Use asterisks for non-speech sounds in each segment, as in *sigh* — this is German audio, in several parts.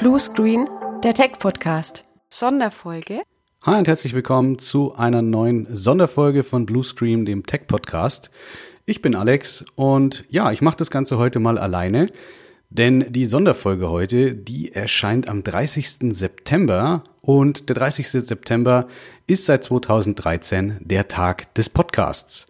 Blue Screen, der Tech-Podcast. Sonderfolge. Hi und herzlich willkommen zu einer neuen Sonderfolge von Blue Screen, dem Tech-Podcast. Ich bin Alex und ja, ich mache das Ganze heute mal alleine, denn die Sonderfolge heute, die erscheint am 30. September und der 30. September ist seit 2013 der Tag des Podcasts.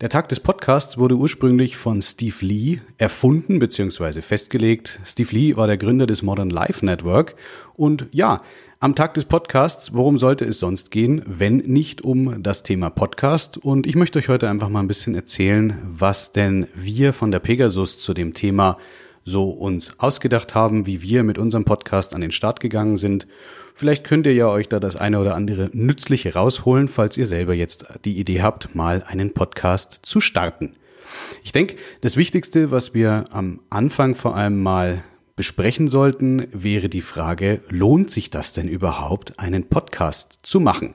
Der Tag des Podcasts wurde ursprünglich von Steve Lee erfunden bzw. festgelegt. Steve Lee war der Gründer des Modern Life Network und ja, am Tag des Podcasts, worum sollte es sonst gehen, wenn nicht um das Thema Podcast? Und ich möchte euch heute einfach mal ein bisschen erzählen, was denn wir von der Pegasus zu dem Thema so uns ausgedacht haben, wie wir mit unserem Podcast an den Start gegangen sind. Vielleicht könnt ihr ja euch da das eine oder andere Nützliche rausholen, falls ihr selber jetzt die Idee habt, mal einen Podcast zu starten. Ich denke, das Wichtigste, was wir am Anfang vor allem mal besprechen sollten, wäre die Frage, lohnt sich das denn überhaupt, einen Podcast zu machen?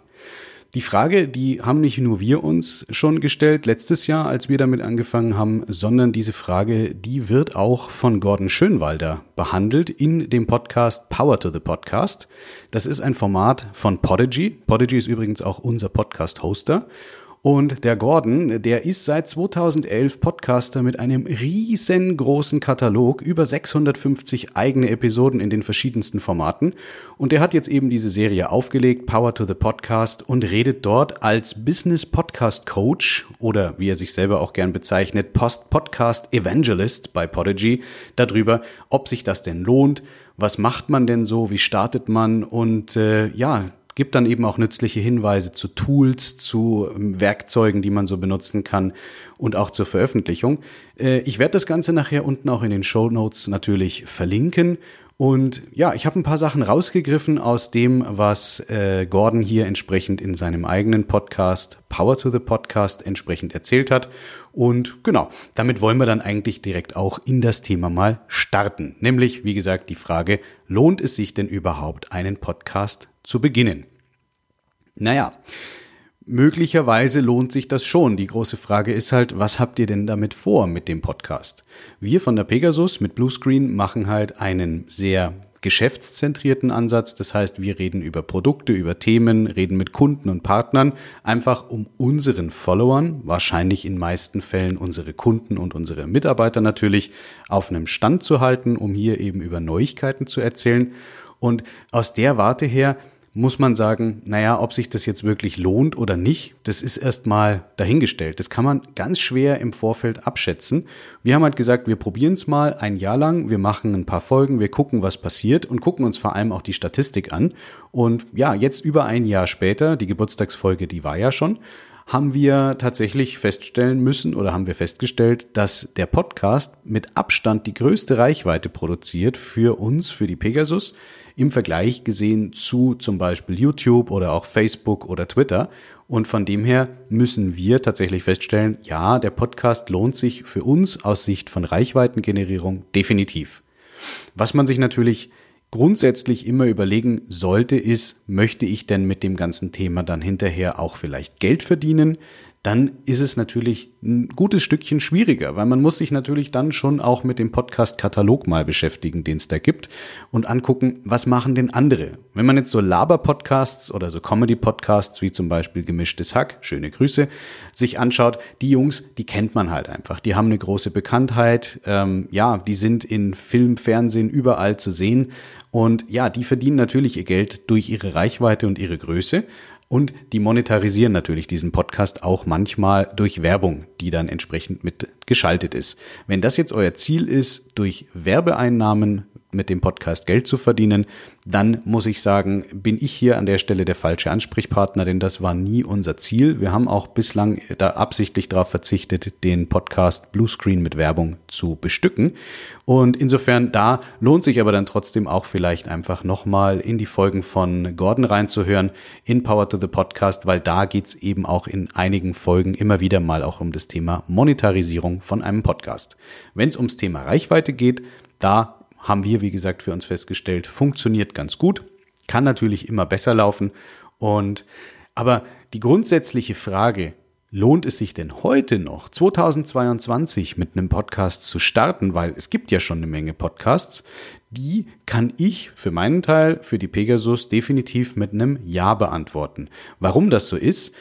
Die Frage, die haben nicht nur wir uns schon gestellt letztes Jahr, als wir damit angefangen haben, sondern diese Frage, die wird auch von Gordon Schönwalder behandelt in dem Podcast Power to the Podcast. Das ist ein Format von Podigy. Podigy ist übrigens auch unser Podcast-Hoster. Und der Gordon, der ist seit 2011 Podcaster mit einem riesengroßen Katalog, über 650 eigene Episoden in den verschiedensten Formaten. Und der hat jetzt eben diese Serie aufgelegt, Power to the Podcast, und redet dort als Business Podcast Coach oder wie er sich selber auch gern bezeichnet, Post Podcast Evangelist bei Podigy darüber, ob sich das denn lohnt, was macht man denn so, wie startet man und äh, ja, gibt dann eben auch nützliche Hinweise zu Tools, zu ähm, Werkzeugen, die man so benutzen kann und auch zur Veröffentlichung. Äh, ich werde das Ganze nachher unten auch in den Show Notes natürlich verlinken. Und ja, ich habe ein paar Sachen rausgegriffen aus dem, was äh, Gordon hier entsprechend in seinem eigenen Podcast Power to the Podcast entsprechend erzählt hat. Und genau, damit wollen wir dann eigentlich direkt auch in das Thema mal starten. Nämlich, wie gesagt, die Frage, lohnt es sich denn überhaupt, einen Podcast zu beginnen? Naja, möglicherweise lohnt sich das schon. Die große Frage ist halt, was habt ihr denn damit vor mit dem Podcast? Wir von der Pegasus mit Bluescreen machen halt einen sehr geschäftszentrierten Ansatz. Das heißt, wir reden über Produkte, über Themen, reden mit Kunden und Partnern, einfach um unseren Followern, wahrscheinlich in meisten Fällen unsere Kunden und unsere Mitarbeiter natürlich, auf einem Stand zu halten, um hier eben über Neuigkeiten zu erzählen. Und aus der Warte her muss man sagen, naja, ob sich das jetzt wirklich lohnt oder nicht, das ist erstmal dahingestellt. Das kann man ganz schwer im Vorfeld abschätzen. Wir haben halt gesagt, wir probieren es mal ein Jahr lang, wir machen ein paar Folgen, wir gucken, was passiert und gucken uns vor allem auch die Statistik an. Und ja, jetzt über ein Jahr später, die Geburtstagsfolge, die war ja schon, haben wir tatsächlich feststellen müssen oder haben wir festgestellt, dass der Podcast mit Abstand die größte Reichweite produziert für uns, für die Pegasus im Vergleich gesehen zu zum Beispiel YouTube oder auch Facebook oder Twitter. Und von dem her müssen wir tatsächlich feststellen, ja, der Podcast lohnt sich für uns aus Sicht von Reichweitengenerierung definitiv. Was man sich natürlich grundsätzlich immer überlegen sollte, ist, möchte ich denn mit dem ganzen Thema dann hinterher auch vielleicht Geld verdienen? Dann ist es natürlich ein gutes Stückchen schwieriger, weil man muss sich natürlich dann schon auch mit dem Podcast-Katalog mal beschäftigen, den es da gibt und angucken, was machen denn andere. Wenn man jetzt so Laber-Podcasts oder so Comedy-Podcasts wie zum Beispiel Gemischtes Hack, schöne Grüße, sich anschaut, die Jungs, die kennt man halt einfach. Die haben eine große Bekanntheit, ähm, ja, die sind in Film, Fernsehen überall zu sehen und ja, die verdienen natürlich ihr Geld durch ihre Reichweite und ihre Größe. Und die monetarisieren natürlich diesen Podcast auch manchmal durch Werbung, die dann entsprechend mit geschaltet ist. Wenn das jetzt euer Ziel ist, durch Werbeeinnahmen mit dem Podcast Geld zu verdienen, dann muss ich sagen, bin ich hier an der Stelle der falsche Ansprechpartner, denn das war nie unser Ziel. Wir haben auch bislang da absichtlich darauf verzichtet, den Podcast Bluescreen mit Werbung zu bestücken. Und insofern da lohnt sich aber dann trotzdem auch vielleicht einfach nochmal in die Folgen von Gordon reinzuhören, in Power to the Podcast, weil da geht's eben auch in einigen Folgen immer wieder mal auch um das Thema Monetarisierung von einem Podcast. Wenn es ums Thema Reichweite geht, da haben wir, wie gesagt, für uns festgestellt, funktioniert ganz gut, kann natürlich immer besser laufen und aber die grundsätzliche Frage, lohnt es sich denn heute noch, 2022, mit einem Podcast zu starten? Weil es gibt ja schon eine Menge Podcasts. Die kann ich für meinen Teil, für die Pegasus, definitiv mit einem Ja beantworten. Warum das so ist?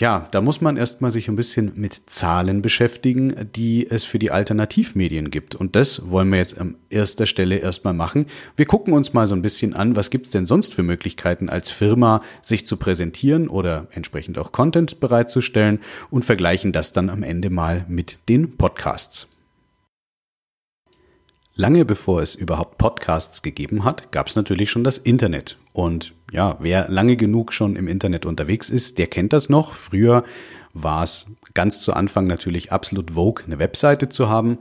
Ja, da muss man erstmal sich ein bisschen mit Zahlen beschäftigen, die es für die Alternativmedien gibt. Und das wollen wir jetzt an erster Stelle erstmal machen. Wir gucken uns mal so ein bisschen an, was gibt's denn sonst für Möglichkeiten als Firma, sich zu präsentieren oder entsprechend auch Content bereitzustellen und vergleichen das dann am Ende mal mit den Podcasts. Lange bevor es überhaupt Podcasts gegeben hat, gab es natürlich schon das Internet. Und ja, wer lange genug schon im Internet unterwegs ist, der kennt das noch. Früher war es ganz zu Anfang natürlich absolut vogue, eine Webseite zu haben.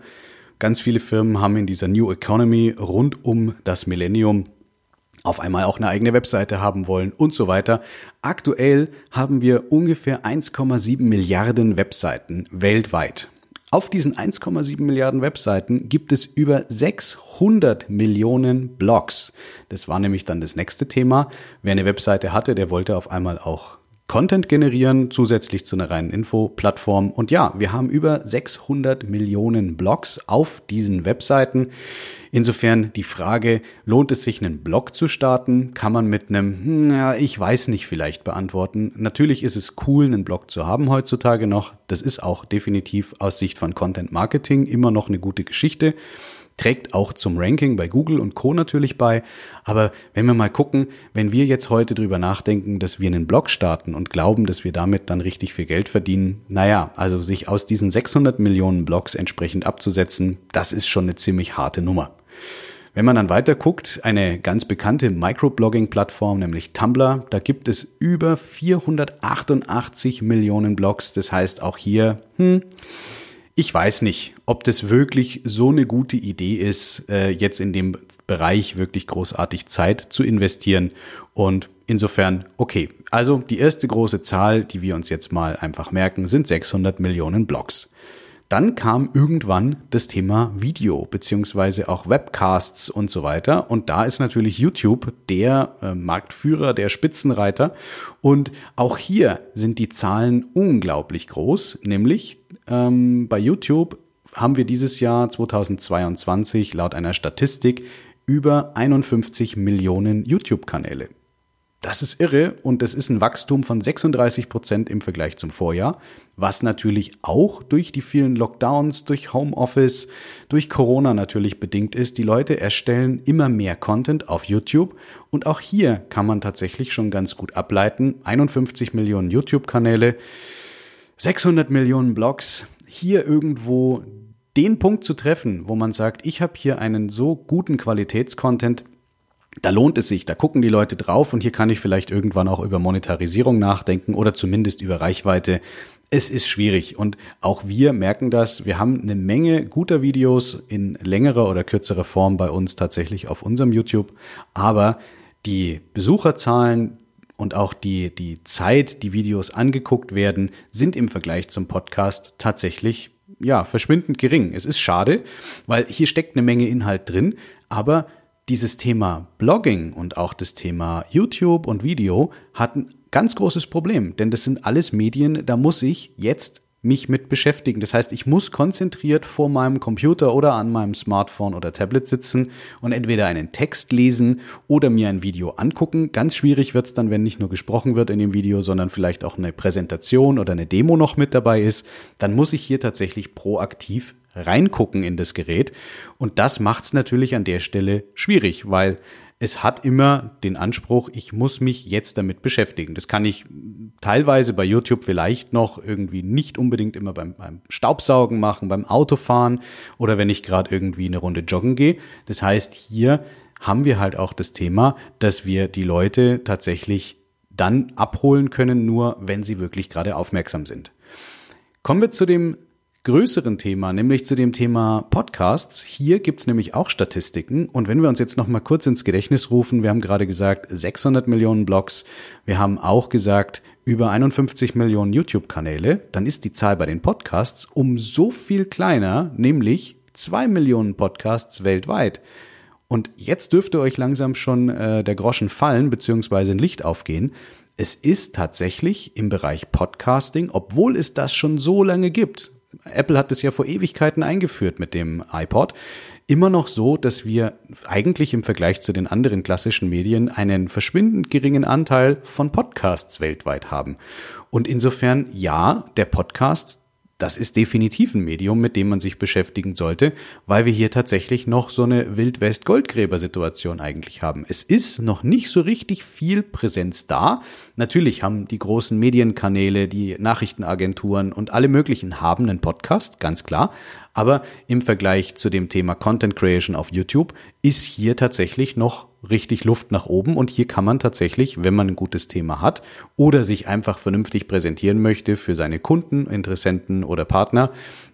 Ganz viele Firmen haben in dieser New Economy rund um das Millennium auf einmal auch eine eigene Webseite haben wollen und so weiter. Aktuell haben wir ungefähr 1,7 Milliarden Webseiten weltweit. Auf diesen 1,7 Milliarden Webseiten gibt es über 600 Millionen Blogs. Das war nämlich dann das nächste Thema. Wer eine Webseite hatte, der wollte auf einmal auch Content generieren, zusätzlich zu einer reinen Info-Plattform. Und ja, wir haben über 600 Millionen Blogs auf diesen Webseiten. Insofern die Frage, lohnt es sich, einen Blog zu starten? Kann man mit einem, na, hm, ich weiß nicht, vielleicht beantworten. Natürlich ist es cool, einen Blog zu haben heutzutage noch. Das ist auch definitiv aus Sicht von Content Marketing immer noch eine gute Geschichte trägt auch zum Ranking bei Google und Co. natürlich bei. Aber wenn wir mal gucken, wenn wir jetzt heute drüber nachdenken, dass wir einen Blog starten und glauben, dass wir damit dann richtig viel Geld verdienen, naja, also sich aus diesen 600 Millionen Blogs entsprechend abzusetzen, das ist schon eine ziemlich harte Nummer. Wenn man dann weiter guckt, eine ganz bekannte Microblogging-Plattform, nämlich Tumblr, da gibt es über 488 Millionen Blogs. Das heißt auch hier, hm, ich weiß nicht, ob das wirklich so eine gute Idee ist, äh, jetzt in dem Bereich wirklich großartig Zeit zu investieren. Und insofern, okay, also die erste große Zahl, die wir uns jetzt mal einfach merken, sind 600 Millionen Blogs. Dann kam irgendwann das Thema Video beziehungsweise auch Webcasts und so weiter. Und da ist natürlich YouTube der äh, Marktführer, der Spitzenreiter. Und auch hier sind die Zahlen unglaublich groß, nämlich ähm, bei YouTube haben wir dieses Jahr 2022 laut einer Statistik über 51 Millionen YouTube-Kanäle. Das ist irre und es ist ein Wachstum von 36 Prozent im Vergleich zum Vorjahr, was natürlich auch durch die vielen Lockdowns, durch Homeoffice, durch Corona natürlich bedingt ist. Die Leute erstellen immer mehr Content auf YouTube und auch hier kann man tatsächlich schon ganz gut ableiten. 51 Millionen YouTube-Kanäle, 600 Millionen Blogs, hier irgendwo den Punkt zu treffen, wo man sagt, ich habe hier einen so guten Qualitätscontent, da lohnt es sich, da gucken die Leute drauf und hier kann ich vielleicht irgendwann auch über Monetarisierung nachdenken oder zumindest über Reichweite. Es ist schwierig und auch wir merken das. Wir haben eine Menge guter Videos in längerer oder kürzerer Form bei uns tatsächlich auf unserem YouTube, aber die Besucherzahlen und auch die, die Zeit, die Videos angeguckt werden, sind im Vergleich zum Podcast tatsächlich ja, verschwindend gering. Es ist schade, weil hier steckt eine Menge Inhalt drin, aber dieses Thema Blogging und auch das Thema YouTube und Video hat ein ganz großes Problem, denn das sind alles Medien, da muss ich jetzt mich mit beschäftigen. Das heißt, ich muss konzentriert vor meinem Computer oder an meinem Smartphone oder Tablet sitzen und entweder einen Text lesen oder mir ein Video angucken. Ganz schwierig wird's dann, wenn nicht nur gesprochen wird in dem Video, sondern vielleicht auch eine Präsentation oder eine Demo noch mit dabei ist. Dann muss ich hier tatsächlich proaktiv reingucken in das Gerät. Und das macht es natürlich an der Stelle schwierig, weil es hat immer den Anspruch, ich muss mich jetzt damit beschäftigen. Das kann ich teilweise bei YouTube vielleicht noch irgendwie nicht unbedingt immer beim, beim Staubsaugen machen, beim Autofahren oder wenn ich gerade irgendwie eine Runde joggen gehe. Das heißt, hier haben wir halt auch das Thema, dass wir die Leute tatsächlich dann abholen können, nur wenn sie wirklich gerade aufmerksam sind. Kommen wir zu dem größeren Thema, nämlich zu dem Thema Podcasts. Hier gibt's nämlich auch Statistiken. Und wenn wir uns jetzt noch mal kurz ins Gedächtnis rufen, wir haben gerade gesagt 600 Millionen Blogs, wir haben auch gesagt über 51 Millionen YouTube-Kanäle, dann ist die Zahl bei den Podcasts um so viel kleiner, nämlich 2 Millionen Podcasts weltweit. Und jetzt dürfte euch langsam schon äh, der Groschen fallen, beziehungsweise ein Licht aufgehen. es ist tatsächlich im Bereich Podcasting, obwohl es das schon so lange gibt, Apple hat es ja vor Ewigkeiten eingeführt mit dem iPod, immer noch so, dass wir eigentlich im Vergleich zu den anderen klassischen Medien einen verschwindend geringen Anteil von Podcasts weltweit haben. Und insofern, ja, der Podcast das ist definitiv ein Medium, mit dem man sich beschäftigen sollte, weil wir hier tatsächlich noch so eine Wildwest-Goldgräber-Situation eigentlich haben. Es ist noch nicht so richtig viel Präsenz da. Natürlich haben die großen Medienkanäle, die Nachrichtenagenturen und alle möglichen haben einen Podcast, ganz klar. Aber im Vergleich zu dem Thema Content Creation auf YouTube ist hier tatsächlich noch richtig Luft nach oben und hier kann man tatsächlich, wenn man ein gutes Thema hat oder sich einfach vernünftig präsentieren möchte für seine Kunden, Interessenten oder Partner,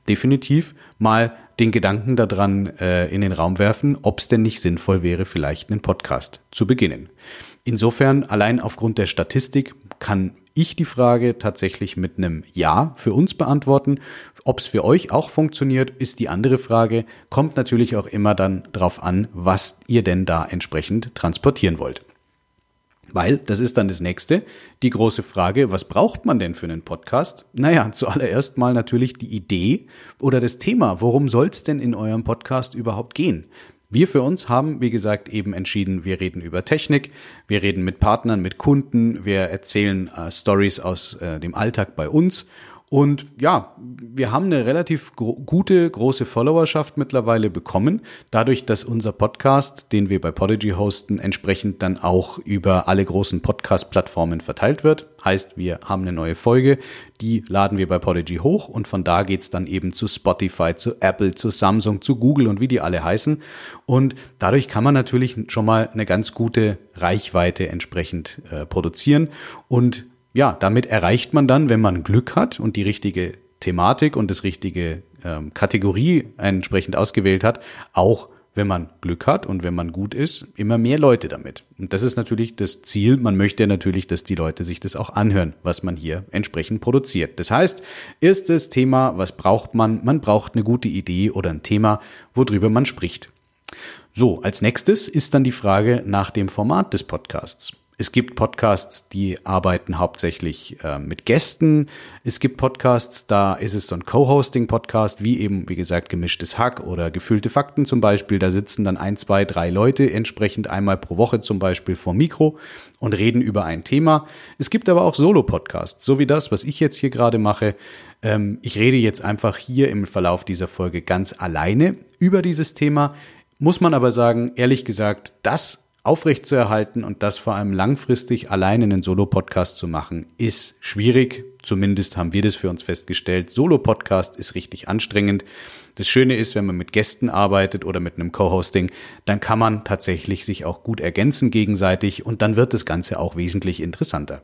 definitiv mal den Gedanken daran äh, in den Raum werfen, ob es denn nicht sinnvoll wäre, vielleicht einen Podcast zu beginnen. Insofern, allein aufgrund der Statistik kann ich die Frage tatsächlich mit einem Ja für uns beantworten. Ob es für euch auch funktioniert, ist die andere Frage. Kommt natürlich auch immer dann drauf an, was ihr denn da entsprechend transportieren wollt. Weil, das ist dann das nächste, die große Frage, was braucht man denn für einen Podcast? Naja, zuallererst mal natürlich die Idee oder das Thema, worum soll es denn in eurem Podcast überhaupt gehen? Wir für uns haben, wie gesagt, eben entschieden, wir reden über Technik, wir reden mit Partnern, mit Kunden, wir erzählen äh, Stories aus äh, dem Alltag bei uns und ja, wir haben eine relativ gro gute, große Followerschaft mittlerweile bekommen, dadurch, dass unser Podcast, den wir bei Podigy hosten, entsprechend dann auch über alle großen Podcast-Plattformen verteilt wird. Heißt, wir haben eine neue Folge, die laden wir bei Podigy hoch und von da geht's dann eben zu Spotify, zu Apple, zu Samsung, zu Google und wie die alle heißen. Und dadurch kann man natürlich schon mal eine ganz gute Reichweite entsprechend äh, produzieren und ja, damit erreicht man dann, wenn man Glück hat und die richtige Thematik und das richtige ähm, Kategorie entsprechend ausgewählt hat, auch wenn man Glück hat und wenn man gut ist, immer mehr Leute damit. Und das ist natürlich das Ziel. Man möchte natürlich, dass die Leute sich das auch anhören, was man hier entsprechend produziert. Das heißt, erstes Thema, was braucht man? Man braucht eine gute Idee oder ein Thema, worüber man spricht. So, als nächstes ist dann die Frage nach dem Format des Podcasts. Es gibt Podcasts, die arbeiten hauptsächlich äh, mit Gästen. Es gibt Podcasts, da ist es so ein Co-Hosting-Podcast, wie eben, wie gesagt, gemischtes Hack oder gefühlte Fakten zum Beispiel. Da sitzen dann ein, zwei, drei Leute entsprechend einmal pro Woche zum Beispiel vor Mikro und reden über ein Thema. Es gibt aber auch Solo-Podcasts, so wie das, was ich jetzt hier gerade mache. Ähm, ich rede jetzt einfach hier im Verlauf dieser Folge ganz alleine über dieses Thema. Muss man aber sagen, ehrlich gesagt, das aufrechtzuerhalten und das vor allem langfristig allein in einen Solo-Podcast zu machen, ist schwierig. Zumindest haben wir das für uns festgestellt. Solo-Podcast ist richtig anstrengend. Das Schöne ist, wenn man mit Gästen arbeitet oder mit einem Co-Hosting, dann kann man tatsächlich sich auch gut ergänzen gegenseitig und dann wird das Ganze auch wesentlich interessanter.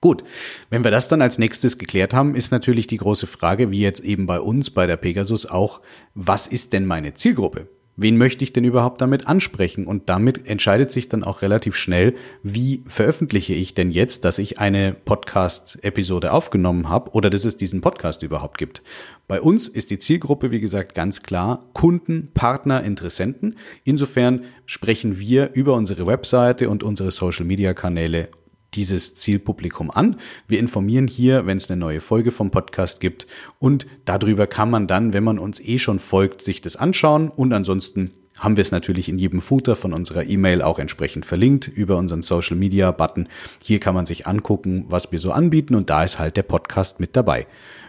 Gut, wenn wir das dann als nächstes geklärt haben, ist natürlich die große Frage, wie jetzt eben bei uns bei der Pegasus auch, was ist denn meine Zielgruppe? Wen möchte ich denn überhaupt damit ansprechen? Und damit entscheidet sich dann auch relativ schnell, wie veröffentliche ich denn jetzt, dass ich eine Podcast-Episode aufgenommen habe oder dass es diesen Podcast überhaupt gibt. Bei uns ist die Zielgruppe, wie gesagt, ganz klar Kunden, Partner, Interessenten. Insofern sprechen wir über unsere Webseite und unsere Social-Media-Kanäle dieses Zielpublikum an. Wir informieren hier, wenn es eine neue Folge vom Podcast gibt und darüber kann man dann, wenn man uns eh schon folgt, sich das anschauen und ansonsten haben wir es natürlich in jedem Footer von unserer E-Mail auch entsprechend verlinkt über unseren Social Media Button. Hier kann man sich angucken, was wir so anbieten und da ist halt der Podcast mit dabei.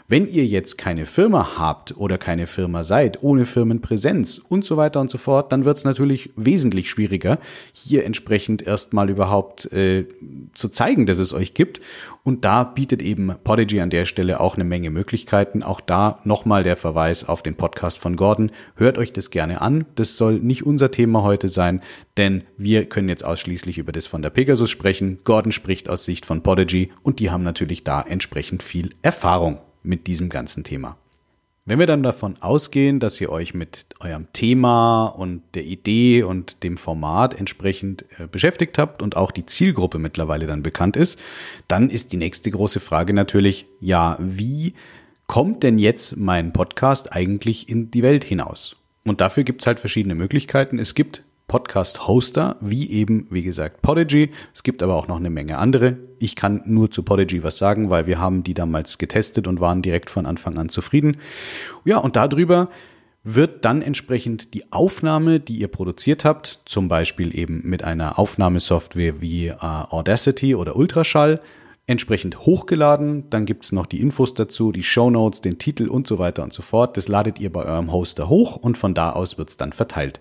Wenn ihr jetzt keine Firma habt oder keine Firma seid, ohne Firmenpräsenz und so weiter und so fort, dann wird es natürlich wesentlich schwieriger, hier entsprechend erstmal überhaupt äh, zu zeigen, dass es euch gibt. Und da bietet eben Podigy an der Stelle auch eine Menge Möglichkeiten. Auch da nochmal der Verweis auf den Podcast von Gordon. Hört euch das gerne an. Das soll nicht unser Thema heute sein, denn wir können jetzt ausschließlich über das von der Pegasus sprechen. Gordon spricht aus Sicht von Podigy und die haben natürlich da entsprechend viel Erfahrung mit diesem ganzen Thema. Wenn wir dann davon ausgehen, dass ihr euch mit eurem Thema und der Idee und dem Format entsprechend äh, beschäftigt habt und auch die Zielgruppe mittlerweile dann bekannt ist, dann ist die nächste große Frage natürlich, ja, wie kommt denn jetzt mein Podcast eigentlich in die Welt hinaus? Und dafür gibt es halt verschiedene Möglichkeiten. Es gibt Podcast-Hoster, wie eben, wie gesagt, Podigy. Es gibt aber auch noch eine Menge andere. Ich kann nur zu Podigy was sagen, weil wir haben die damals getestet und waren direkt von Anfang an zufrieden. Ja, und darüber wird dann entsprechend die Aufnahme, die ihr produziert habt, zum Beispiel eben mit einer Aufnahmesoftware wie äh, Audacity oder Ultraschall, entsprechend hochgeladen. Dann gibt's noch die Infos dazu, die Show Notes, den Titel und so weiter und so fort. Das ladet ihr bei eurem Hoster hoch und von da aus wird's dann verteilt.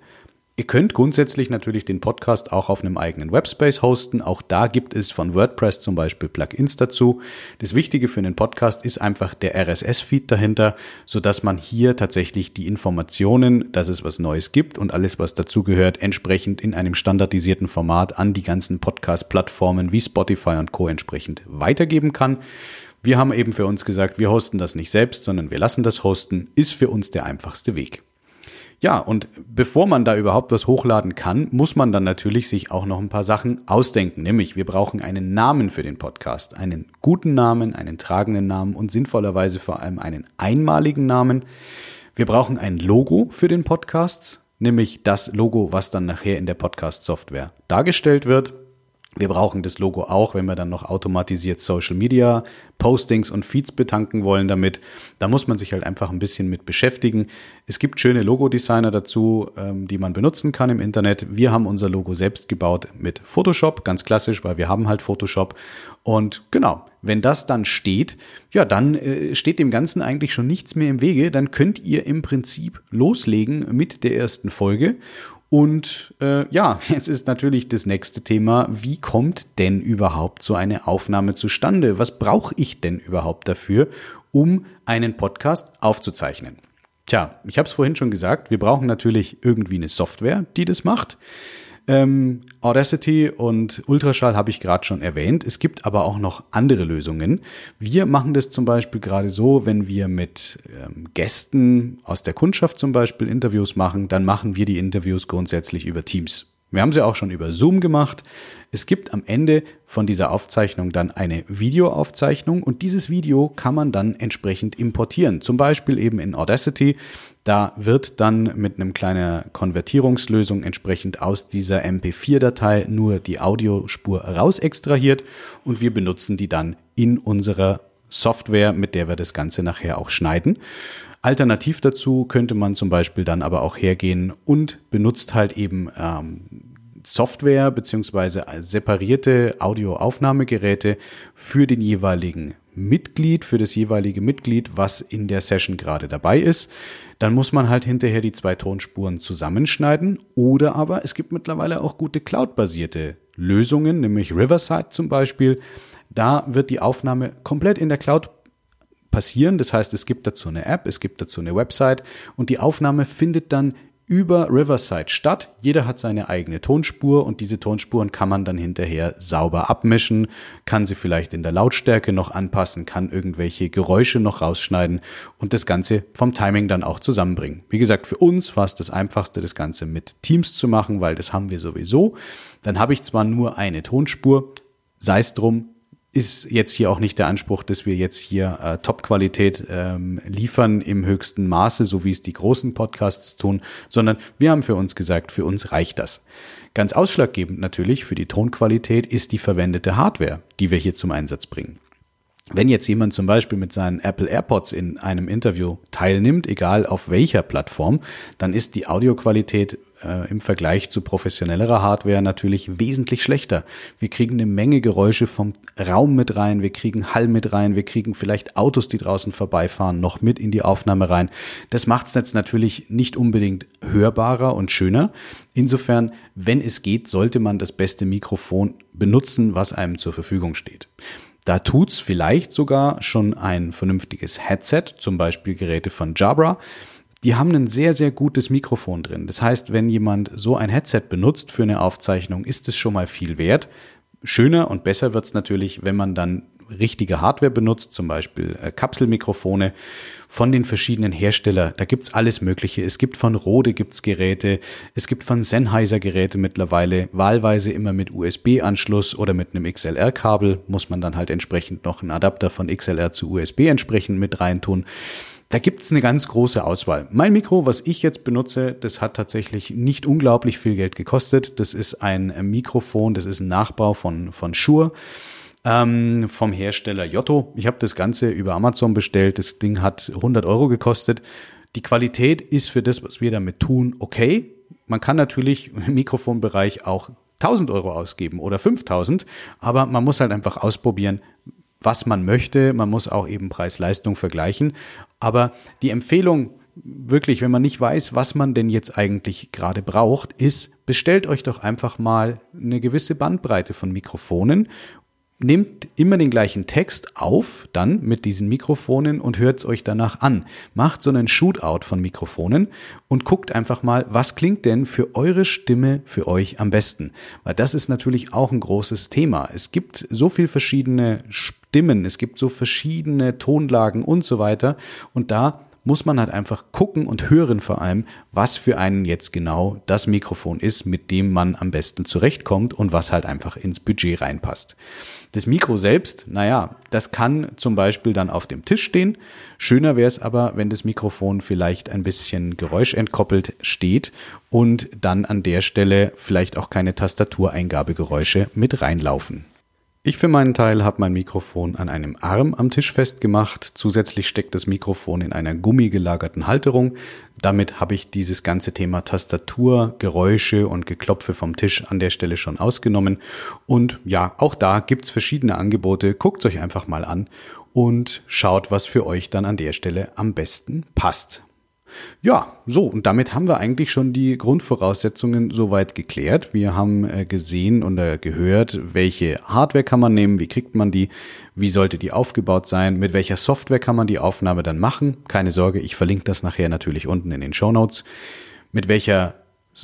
Ihr könnt grundsätzlich natürlich den Podcast auch auf einem eigenen Webspace hosten. Auch da gibt es von WordPress zum Beispiel Plugins dazu. Das Wichtige für einen Podcast ist einfach der RSS-Feed dahinter, so dass man hier tatsächlich die Informationen, dass es was Neues gibt und alles, was dazugehört, entsprechend in einem standardisierten Format an die ganzen Podcast-Plattformen wie Spotify und Co. entsprechend weitergeben kann. Wir haben eben für uns gesagt, wir hosten das nicht selbst, sondern wir lassen das hosten, ist für uns der einfachste Weg. Ja, und bevor man da überhaupt was hochladen kann, muss man dann natürlich sich auch noch ein paar Sachen ausdenken. Nämlich, wir brauchen einen Namen für den Podcast. Einen guten Namen, einen tragenden Namen und sinnvollerweise vor allem einen einmaligen Namen. Wir brauchen ein Logo für den Podcast, nämlich das Logo, was dann nachher in der Podcast-Software dargestellt wird. Wir brauchen das Logo auch, wenn wir dann noch automatisiert Social Media Postings und Feeds betanken wollen damit. Da muss man sich halt einfach ein bisschen mit beschäftigen. Es gibt schöne Logo-Designer dazu, ähm, die man benutzen kann im Internet. Wir haben unser Logo selbst gebaut mit Photoshop, ganz klassisch, weil wir haben halt Photoshop. Und genau, wenn das dann steht, ja, dann äh, steht dem Ganzen eigentlich schon nichts mehr im Wege. Dann könnt ihr im Prinzip loslegen mit der ersten Folge. Und äh, ja, *laughs* jetzt ist natürlich das nächste Thema, wie kommt denn überhaupt so eine Aufnahme zustande? Was brauche ich denn überhaupt dafür, um einen Podcast aufzuzeichnen? Tja, ich habe es vorhin schon gesagt, wir brauchen natürlich irgendwie eine Software, die das macht. Ähm, Audacity und Ultraschall habe ich gerade schon erwähnt. Es gibt aber auch noch andere Lösungen. Wir machen das zum Beispiel gerade so, wenn wir mit ähm, Gästen aus der Kundschaft zum Beispiel Interviews machen, dann machen wir die Interviews grundsätzlich über Teams. Wir haben sie auch schon über Zoom gemacht. Es gibt am Ende von dieser Aufzeichnung dann eine Videoaufzeichnung und dieses Video kann man dann entsprechend importieren. Zum Beispiel eben in Audacity. Da wird dann mit einem kleinen Konvertierungslösung entsprechend aus dieser MP4-Datei nur die Audiospur raus extrahiert und wir benutzen die dann in unserer Software, mit der wir das Ganze nachher auch schneiden. Alternativ dazu könnte man zum Beispiel dann aber auch hergehen und benutzt halt eben ähm, Software beziehungsweise separierte Audioaufnahmegeräte für den jeweiligen Mitglied, für das jeweilige Mitglied, was in der Session gerade dabei ist. Dann muss man halt hinterher die zwei Tonspuren zusammenschneiden. Oder aber es gibt mittlerweile auch gute Cloud-basierte Lösungen, nämlich Riverside zum Beispiel. Da wird die Aufnahme komplett in der Cloud passieren. Das heißt, es gibt dazu eine App, es gibt dazu eine Website und die Aufnahme findet dann über Riverside statt. Jeder hat seine eigene Tonspur und diese Tonspuren kann man dann hinterher sauber abmischen, kann sie vielleicht in der Lautstärke noch anpassen, kann irgendwelche Geräusche noch rausschneiden und das Ganze vom Timing dann auch zusammenbringen. Wie gesagt, für uns war es das Einfachste, das Ganze mit Teams zu machen, weil das haben wir sowieso. Dann habe ich zwar nur eine Tonspur, sei es drum, ist jetzt hier auch nicht der Anspruch, dass wir jetzt hier äh, Top-Qualität ähm, liefern im höchsten Maße, so wie es die großen Podcasts tun, sondern wir haben für uns gesagt, für uns reicht das. Ganz ausschlaggebend natürlich für die Tonqualität ist die verwendete Hardware, die wir hier zum Einsatz bringen. Wenn jetzt jemand zum Beispiel mit seinen Apple AirPods in einem Interview teilnimmt, egal auf welcher Plattform, dann ist die Audioqualität äh, im Vergleich zu professionellerer Hardware natürlich wesentlich schlechter. Wir kriegen eine Menge Geräusche vom Raum mit rein, wir kriegen Hall mit rein, wir kriegen vielleicht Autos, die draußen vorbeifahren, noch mit in die Aufnahme rein. Das macht es jetzt natürlich nicht unbedingt hörbarer und schöner. Insofern, wenn es geht, sollte man das beste Mikrofon benutzen, was einem zur Verfügung steht. Da tut's vielleicht sogar schon ein vernünftiges Headset, zum Beispiel Geräte von Jabra. Die haben ein sehr, sehr gutes Mikrofon drin. Das heißt, wenn jemand so ein Headset benutzt für eine Aufzeichnung, ist es schon mal viel wert. Schöner und besser wird's natürlich, wenn man dann richtige Hardware benutzt, zum Beispiel äh, Kapselmikrofone von den verschiedenen Herstellern. Da gibt's alles Mögliche. Es gibt von Rode gibt's Geräte, es gibt von Sennheiser Geräte mittlerweile, wahlweise immer mit USB-Anschluss oder mit einem XLR-Kabel. Muss man dann halt entsprechend noch einen Adapter von XLR zu USB entsprechend mit reintun. Da gibt's eine ganz große Auswahl. Mein Mikro, was ich jetzt benutze, das hat tatsächlich nicht unglaublich viel Geld gekostet. Das ist ein Mikrofon, das ist ein Nachbau von, von Shure ähm, vom Hersteller Jotto. Ich habe das Ganze über Amazon bestellt. Das Ding hat 100 Euro gekostet. Die Qualität ist für das, was wir damit tun, okay. Man kann natürlich im Mikrofonbereich auch 1000 Euro ausgeben oder 5000, aber man muss halt einfach ausprobieren, was man möchte. Man muss auch eben Preis-Leistung vergleichen. Aber die Empfehlung, wirklich, wenn man nicht weiß, was man denn jetzt eigentlich gerade braucht, ist, bestellt euch doch einfach mal eine gewisse Bandbreite von Mikrofonen Nehmt immer den gleichen Text auf, dann mit diesen Mikrofonen und hört es euch danach an. Macht so einen Shootout von Mikrofonen und guckt einfach mal, was klingt denn für eure Stimme für euch am besten. Weil das ist natürlich auch ein großes Thema. Es gibt so viel verschiedene Stimmen, es gibt so verschiedene Tonlagen und so weiter. Und da muss man halt einfach gucken und hören vor allem, was für einen jetzt genau das Mikrofon ist, mit dem man am besten zurechtkommt und was halt einfach ins Budget reinpasst. Das Mikro selbst, naja, das kann zum Beispiel dann auf dem Tisch stehen. Schöner wäre es aber, wenn das Mikrofon vielleicht ein bisschen geräuschentkoppelt steht und dann an der Stelle vielleicht auch keine Tastatureingabegeräusche mit reinlaufen. Ich für meinen Teil habe mein Mikrofon an einem Arm am Tisch festgemacht. Zusätzlich steckt das Mikrofon in einer gummigelagerten Halterung. Damit habe ich dieses ganze Thema Tastatur, Geräusche und Geklopfe vom Tisch an der Stelle schon ausgenommen. Und ja, auch da gibt's verschiedene Angebote. Guckt euch einfach mal an und schaut, was für euch dann an der Stelle am besten passt. Ja, so, und damit haben wir eigentlich schon die Grundvoraussetzungen soweit geklärt. Wir haben äh, gesehen und äh, gehört, welche Hardware kann man nehmen, wie kriegt man die, wie sollte die aufgebaut sein, mit welcher Software kann man die Aufnahme dann machen. Keine Sorge, ich verlinke das nachher natürlich unten in den Show Notes. Mit welcher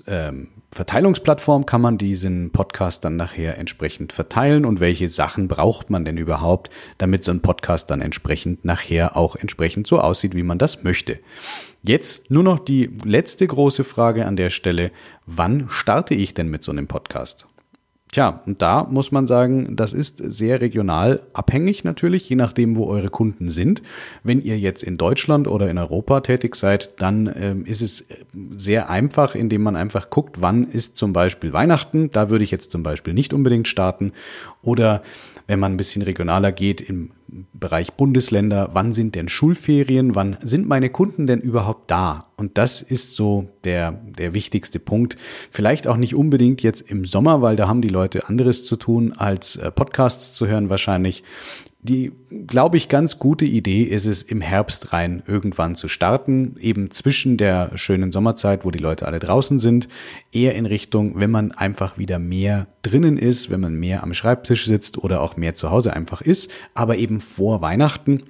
ähm, Verteilungsplattform kann man diesen Podcast dann nachher entsprechend verteilen und welche Sachen braucht man denn überhaupt, damit so ein Podcast dann entsprechend nachher auch entsprechend so aussieht, wie man das möchte. Jetzt nur noch die letzte große Frage an der Stelle. Wann starte ich denn mit so einem Podcast? Tja, und da muss man sagen, das ist sehr regional abhängig natürlich, je nachdem, wo eure Kunden sind. Wenn ihr jetzt in Deutschland oder in Europa tätig seid, dann ähm, ist es sehr einfach, indem man einfach guckt, wann ist zum Beispiel Weihnachten. Da würde ich jetzt zum Beispiel nicht unbedingt starten. Oder wenn man ein bisschen regionaler geht, im Bereich Bundesländer, wann sind denn Schulferien, wann sind meine Kunden denn überhaupt da? Und das ist so der, der wichtigste Punkt. Vielleicht auch nicht unbedingt jetzt im Sommer, weil da haben die Leute anderes zu tun, als äh, Podcasts zu hören wahrscheinlich. Die, glaube ich, ganz gute Idee ist es, im Herbst rein irgendwann zu starten, eben zwischen der schönen Sommerzeit, wo die Leute alle draußen sind, eher in Richtung, wenn man einfach wieder mehr drinnen ist, wenn man mehr am Schreibtisch sitzt oder auch mehr zu Hause einfach ist, aber eben vor Weihnachten.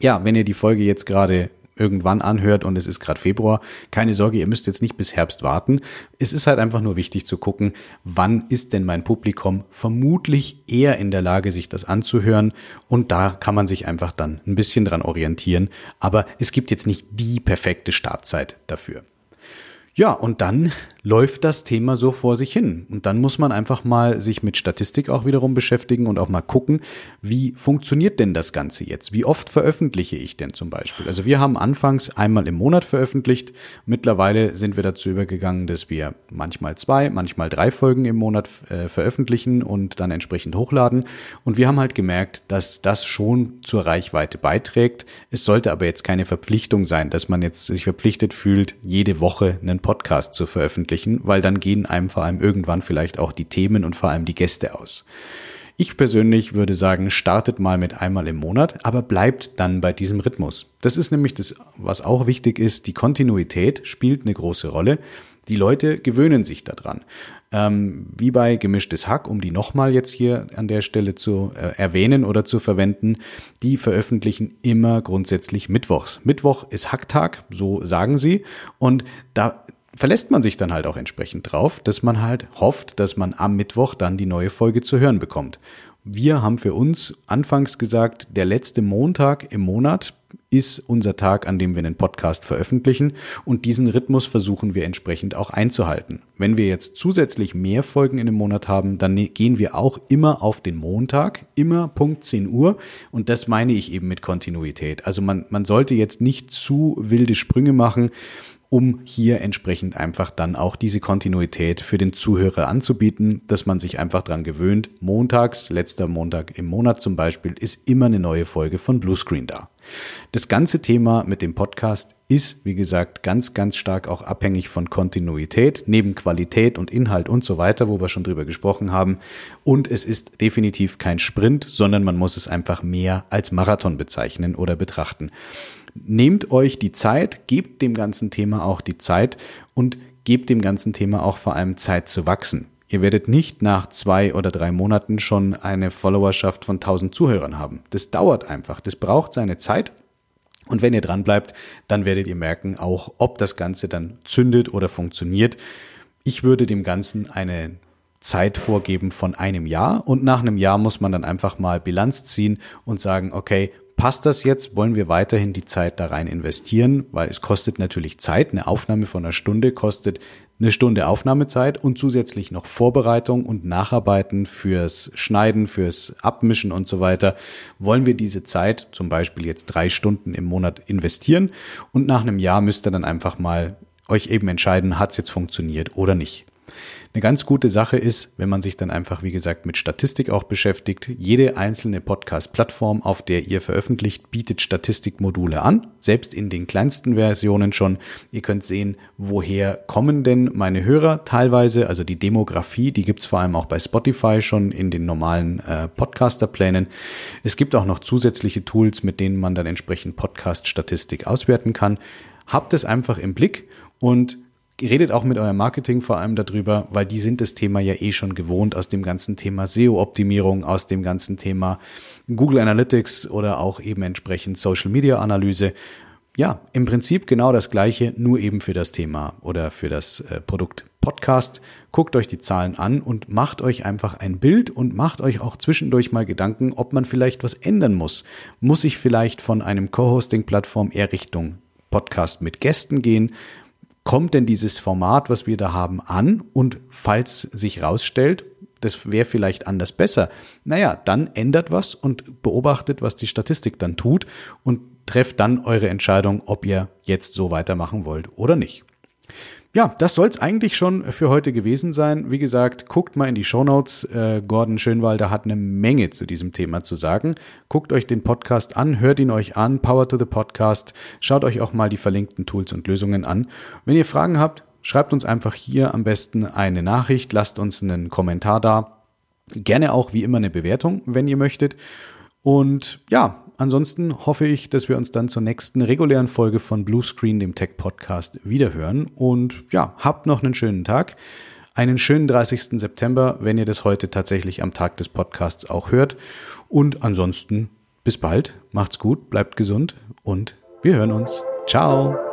Ja, wenn ihr die Folge jetzt gerade irgendwann anhört und es ist gerade Februar, keine Sorge, ihr müsst jetzt nicht bis Herbst warten. Es ist halt einfach nur wichtig zu gucken, wann ist denn mein Publikum vermutlich eher in der Lage, sich das anzuhören und da kann man sich einfach dann ein bisschen dran orientieren, aber es gibt jetzt nicht die perfekte Startzeit dafür. Ja, und dann läuft das Thema so vor sich hin. Und dann muss man einfach mal sich mit Statistik auch wiederum beschäftigen und auch mal gucken, wie funktioniert denn das Ganze jetzt? Wie oft veröffentliche ich denn zum Beispiel? Also wir haben anfangs einmal im Monat veröffentlicht. Mittlerweile sind wir dazu übergegangen, dass wir manchmal zwei, manchmal drei Folgen im Monat äh, veröffentlichen und dann entsprechend hochladen. Und wir haben halt gemerkt, dass das schon zur Reichweite beiträgt. Es sollte aber jetzt keine Verpflichtung sein, dass man jetzt sich verpflichtet fühlt, jede Woche einen Podcast zu veröffentlichen, weil dann gehen einem vor allem irgendwann vielleicht auch die Themen und vor allem die Gäste aus. Ich persönlich würde sagen, startet mal mit einmal im Monat, aber bleibt dann bei diesem Rhythmus. Das ist nämlich das, was auch wichtig ist. Die Kontinuität spielt eine große Rolle. Die Leute gewöhnen sich daran. Ähm, wie bei gemischtes Hack, um die nochmal jetzt hier an der Stelle zu äh, erwähnen oder zu verwenden, die veröffentlichen immer grundsätzlich Mittwochs. Mittwoch ist Hacktag, so sagen sie. Und da verlässt man sich dann halt auch entsprechend drauf, dass man halt hofft, dass man am Mittwoch dann die neue Folge zu hören bekommt. Wir haben für uns anfangs gesagt, der letzte Montag im Monat ist unser Tag, an dem wir einen Podcast veröffentlichen und diesen Rhythmus versuchen wir entsprechend auch einzuhalten. Wenn wir jetzt zusätzlich mehr Folgen in einem Monat haben, dann ne-, gehen wir auch immer auf den Montag, immer Punkt 10 Uhr und das meine ich eben mit Kontinuität. Also man, man sollte jetzt nicht zu wilde Sprünge machen, um hier entsprechend einfach dann auch diese Kontinuität für den Zuhörer anzubieten, dass man sich einfach dran gewöhnt. Montags, letzter Montag im Monat zum Beispiel, ist immer eine neue Folge von Bluescreen da. Das ganze Thema mit dem Podcast ist, wie gesagt, ganz, ganz stark auch abhängig von Kontinuität, neben Qualität und Inhalt und so weiter, wo wir schon drüber gesprochen haben. Und es ist definitiv kein Sprint, sondern man muss es einfach mehr als Marathon bezeichnen oder betrachten nehmt euch die Zeit, gebt dem ganzen Thema auch die Zeit und gebt dem ganzen Thema auch vor allem Zeit zu wachsen. Ihr werdet nicht nach zwei oder drei Monaten schon eine Followerschaft von 1000 Zuhörern haben. Das dauert einfach. Das braucht seine Zeit. Und wenn ihr dran bleibt, dann werdet ihr merken auch, ob das Ganze dann zündet oder funktioniert. Ich würde dem Ganzen eine Zeit vorgeben von einem Jahr und nach einem Jahr muss man dann einfach mal Bilanz ziehen und sagen, okay, passt das jetzt? Wollen wir weiterhin die Zeit da rein investieren? Weil es kostet natürlich Zeit. Eine Aufnahme von einer Stunde kostet eine Stunde Aufnahmezeit und zusätzlich noch Vorbereitung und Nacharbeiten fürs Schneiden, fürs Abmischen und so weiter. Wollen wir diese Zeit, zum Beispiel jetzt drei Stunden im Monat investieren und nach einem Jahr müsst ihr dann einfach mal euch eben entscheiden, hat es jetzt funktioniert oder nicht. Eine ganz gute Sache ist, wenn man sich dann einfach, wie gesagt, mit Statistik auch beschäftigt. Jede einzelne Podcast-Plattform, auf der ihr veröffentlicht, bietet Statistikmodule an, selbst in den kleinsten Versionen schon. Ihr könnt sehen, woher kommen denn meine Hörer teilweise, also die Demografie, die gibt's vor allem auch bei Spotify schon in den normalen äh, Podcaster-Plänen. Es gibt auch noch zusätzliche Tools, mit denen man dann entsprechend Podcast-Statistik auswerten kann. Habt es einfach im Blick und redet auch mit eurem Marketing vor allem darüber, weil die sind das Thema ja eh schon gewohnt aus dem ganzen Thema SEO-Optimierung, aus dem ganzen Thema Google Analytics oder auch eben entsprechend Social Media Analyse. Ja, im Prinzip genau das gleiche, nur eben für das Thema oder für das äh, Produkt Podcast. Guckt euch die Zahlen an und macht euch einfach ein Bild und macht euch auch zwischendurch mal Gedanken, ob man vielleicht was ändern muss. Muss ich vielleicht von einem Co-Hosting-Plattform eher Richtung Podcast mit Gästen gehen? Kommt denn dieses Format, was wir da haben, an? Und falls sich rausstellt, das wäre vielleicht anders besser, naja, dann ändert was und beobachtet, was die Statistik dann tut und trefft dann eure Entscheidung, ob ihr jetzt so weitermachen wollt oder nicht. Ja, das soll es eigentlich schon für heute gewesen sein. Wie gesagt, guckt mal in die Shownotes. Äh, Gordon Schönwalder hat eine Menge zu diesem Thema zu sagen. Guckt euch den Podcast an, hört ihn euch an, Power to the Podcast. Schaut euch auch mal die verlinkten Tools und Lösungen an. Wenn ihr Fragen habt, schreibt uns einfach hier am besten eine Nachricht, lasst uns einen Kommentar da. Gerne auch wie immer eine Bewertung, wenn ihr möchtet. Und ja, ansonsten hoffe ich, dass wir uns dann zur nächsten regulären Folge von Bluescreen, dem Tech Podcast, wiederhören. Und ja, habt noch einen schönen Tag. Einen schönen 30. September, wenn ihr das heute tatsächlich am Tag des Podcasts auch hört. Und ansonsten bis bald. Macht's gut, bleibt gesund und wir hören uns. Ciao.